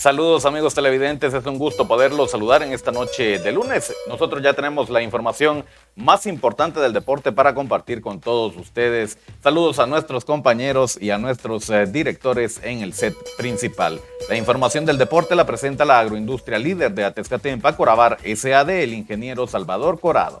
Saludos amigos televidentes, es un gusto poderlos saludar en esta noche de lunes. Nosotros ya tenemos la información más importante del deporte para compartir con todos ustedes. Saludos a nuestros compañeros y a nuestros eh, directores en el set principal. La información del deporte la presenta la agroindustria líder de Atezcatempa, Corabar SAD, el ingeniero Salvador Corado.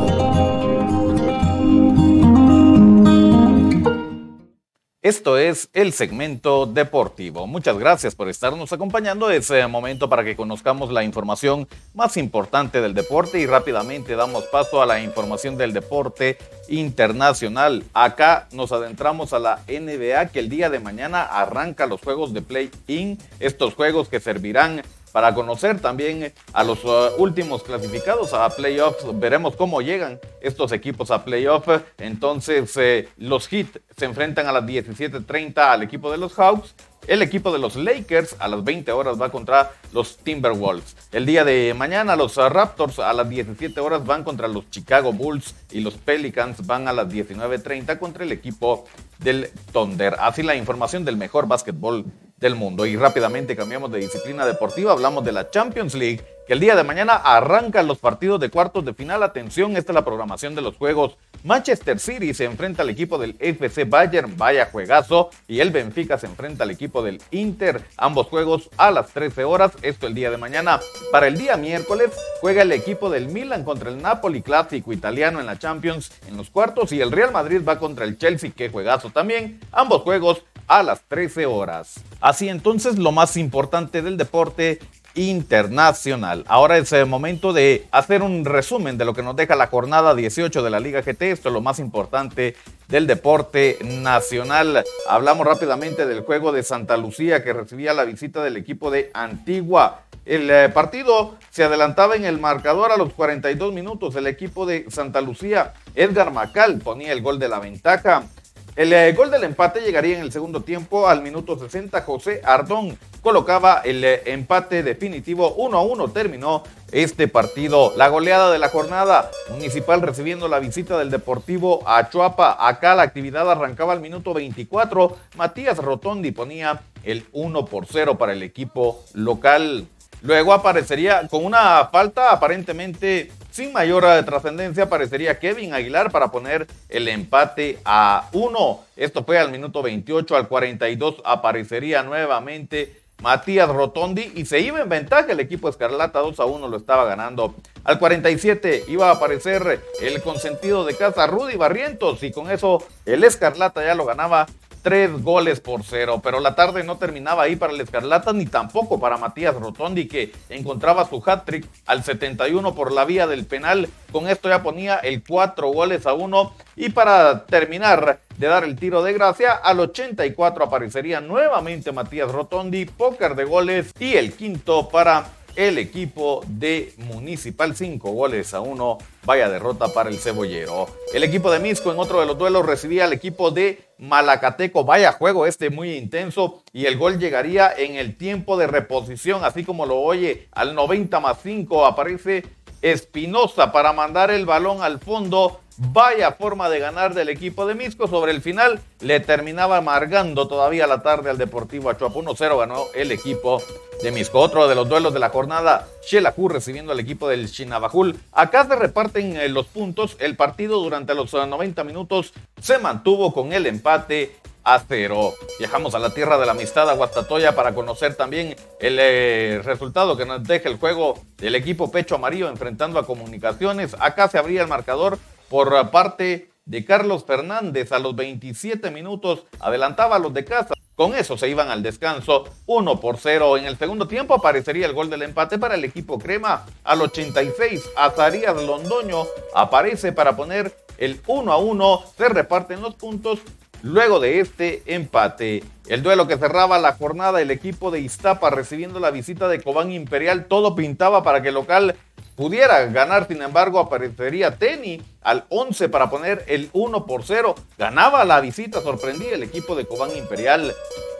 Esto es el segmento deportivo. Muchas gracias por estarnos acompañando. Es eh, momento para que conozcamos la información más importante del deporte y rápidamente damos paso a la información del deporte internacional. Acá nos adentramos a la NBA que el día de mañana arranca los juegos de play-in. Estos juegos que servirán para conocer también a los uh, últimos clasificados a playoffs. Veremos cómo llegan estos equipos a playoffs. Entonces, eh, los Heat se enfrentan a las 17:30 al equipo de los Hawks. El equipo de los Lakers a las 20 horas va contra los Timberwolves. El día de mañana los Raptors a las 17 horas van contra los Chicago Bulls y los Pelicans van a las 19.30 contra el equipo del Thunder. Así la información del mejor básquetbol del mundo. Y rápidamente cambiamos de disciplina deportiva, hablamos de la Champions League, que el día de mañana arrancan los partidos de cuartos de final. Atención, esta es la programación de los juegos. Manchester City se enfrenta al equipo del FC Bayern, vaya juegazo, y el Benfica se enfrenta al equipo del Inter, ambos juegos a las 13 horas, esto el día de mañana. Para el día miércoles juega el equipo del Milan contra el Napoli clásico italiano en la Champions en los cuartos y el Real Madrid va contra el Chelsea, que juegazo también, ambos juegos a las 13 horas. Así entonces lo más importante del deporte internacional. Ahora es el momento de hacer un resumen de lo que nos deja la jornada 18 de la Liga GT. Esto es lo más importante del deporte nacional. Hablamos rápidamente del juego de Santa Lucía que recibía la visita del equipo de Antigua. El eh, partido se adelantaba en el marcador a los 42 minutos. El equipo de Santa Lucía, Edgar Macal, ponía el gol de la ventaja. El eh, gol del empate llegaría en el segundo tiempo al minuto 60. José Ardón colocaba el eh, empate definitivo 1 a 1. Terminó este partido. La goleada de la jornada municipal recibiendo la visita del Deportivo a Chuapa. Acá la actividad arrancaba al minuto 24. Matías Rotondi ponía el 1 por 0 para el equipo local. Luego aparecería con una falta aparentemente sin mayor trascendencia, aparecería Kevin Aguilar para poner el empate a uno. Esto fue al minuto 28, al 42 aparecería nuevamente Matías Rotondi y se iba en ventaja el equipo Escarlata 2 a 1 lo estaba ganando. Al 47 iba a aparecer el consentido de casa Rudy Barrientos y con eso el Escarlata ya lo ganaba tres goles por cero. Pero la tarde no terminaba ahí para el Escarlata ni tampoco para Matías Rotondi, que encontraba su hat-trick al 71 por la vía del penal. Con esto ya ponía el cuatro goles a uno. Y para terminar de dar el tiro de gracia, al 84 aparecería nuevamente Matías Rotondi, póker de goles y el quinto para el equipo de Municipal 5 goles a 1. Vaya derrota para el cebollero. El equipo de Misco en otro de los duelos recibía al equipo de Malacateco. Vaya juego este muy intenso y el gol llegaría en el tiempo de reposición, así como lo oye al 90 más 5 aparece Espinosa para mandar el balón al fondo Vaya forma de ganar del equipo de Misco. Sobre el final le terminaba amargando todavía la tarde al Deportivo Achuapa. 1-0 ganó el equipo de Misco. Otro de los duelos de la jornada, Xelajú recibiendo al equipo del Chinabajul. Acá se reparten eh, los puntos. El partido durante los 90 minutos se mantuvo con el empate a cero. Viajamos a la tierra de la amistad a Guastatoya para conocer también el eh, resultado que nos deja el juego del equipo Pecho Amarillo enfrentando a Comunicaciones. Acá se abría el marcador por parte de Carlos Fernández a los 27 minutos adelantaba a los de casa. Con eso se iban al descanso 1 por 0. En el segundo tiempo aparecería el gol del empate para el equipo Crema. Al 86, Azarías Londoño aparece para poner el 1 a 1. Se reparten los puntos luego de este empate. El duelo que cerraba la jornada, el equipo de Iztapa recibiendo la visita de Cobán Imperial, todo pintaba para que el local pudiera ganar, sin embargo, aparecería Teni al 11 para poner el 1 por 0. Ganaba la visita, sorprendía el equipo de Cobán Imperial.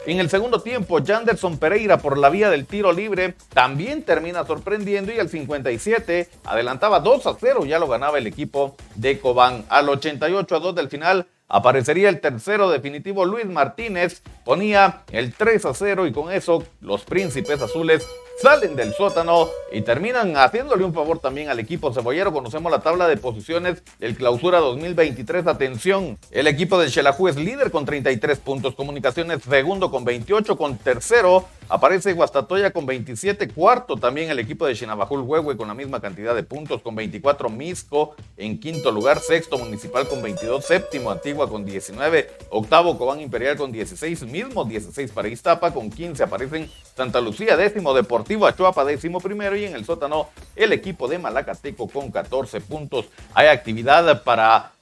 En el segundo tiempo, Janderson Pereira por la vía del tiro libre también termina sorprendiendo y al 57 adelantaba 2 a 0, ya lo ganaba el equipo de Cobán. Al 88 a 2 del final aparecería el tercero definitivo Luis Martínez, ponía el 3 a 0 y con eso los príncipes azules salen del sótano y terminan haciéndole un favor también al equipo cebollero. Conocemos la tabla de posiciones del clausura 2023. Atención, el equipo de Xelajú es líder con 33 puntos, Comunicaciones segundo con 28, con tercero aparece Guastatoya con 27, cuarto también el equipo de Chinabajul Huehue con la misma cantidad de puntos, con 24, Misco en quinto lugar, sexto Municipal con 22, séptimo Antigua con 19, octavo Cobán Imperial con 16, mismo 16 para Iztapa, con 15 aparecen Santa Lucía, décimo Deportivo Achuapa décimo primero y en el sótano el equipo de Malacateco con 14 puntos. Hay actividad para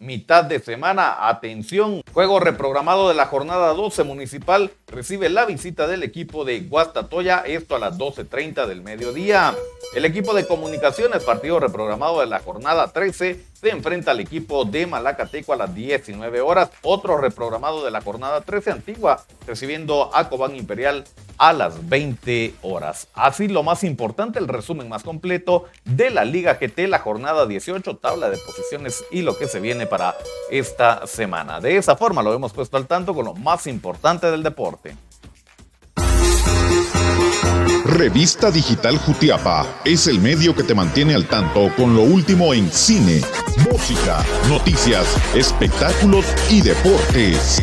mitad de semana. Atención, juego reprogramado de la jornada 12 municipal recibe la visita del equipo de Guastatoya, esto a las 12.30 del mediodía. El equipo de comunicaciones, partido reprogramado de la jornada 13, se enfrenta al equipo de Malacateco a las 19 horas. Otro reprogramado de la jornada 13 antigua, recibiendo a Cobán Imperial a las 20 horas. Así lo más importante, el resumen más completo de la Liga GT, la jornada 18, tabla de posiciones y lo que se viene para esta semana. De esa forma lo hemos puesto al tanto con lo más importante del deporte. Revista Digital Jutiapa es el medio que te mantiene al tanto con lo último en cine, música, noticias, espectáculos y deportes.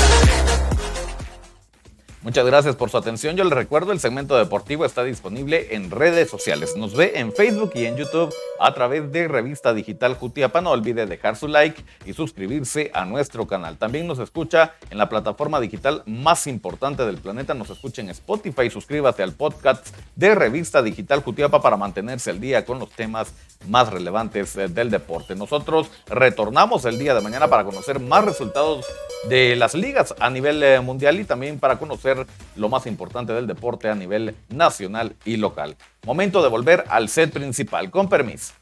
Muchas gracias por su atención. Yo les recuerdo, el segmento deportivo está disponible en redes sociales. Nos ve en Facebook y en YouTube a través de Revista Digital Jutiapa. No olvide dejar su like y suscribirse a nuestro canal. También nos escucha en la plataforma digital más importante del planeta. Nos escucha en Spotify. Suscríbase al podcast de Revista Digital Jutiapa para mantenerse al día con los temas más relevantes eh, del deporte. Nosotros retornamos el día de mañana para conocer más resultados de las ligas a nivel eh, mundial y también para conocer lo más importante del deporte a nivel nacional y local. Momento de volver al set principal. Con permiso.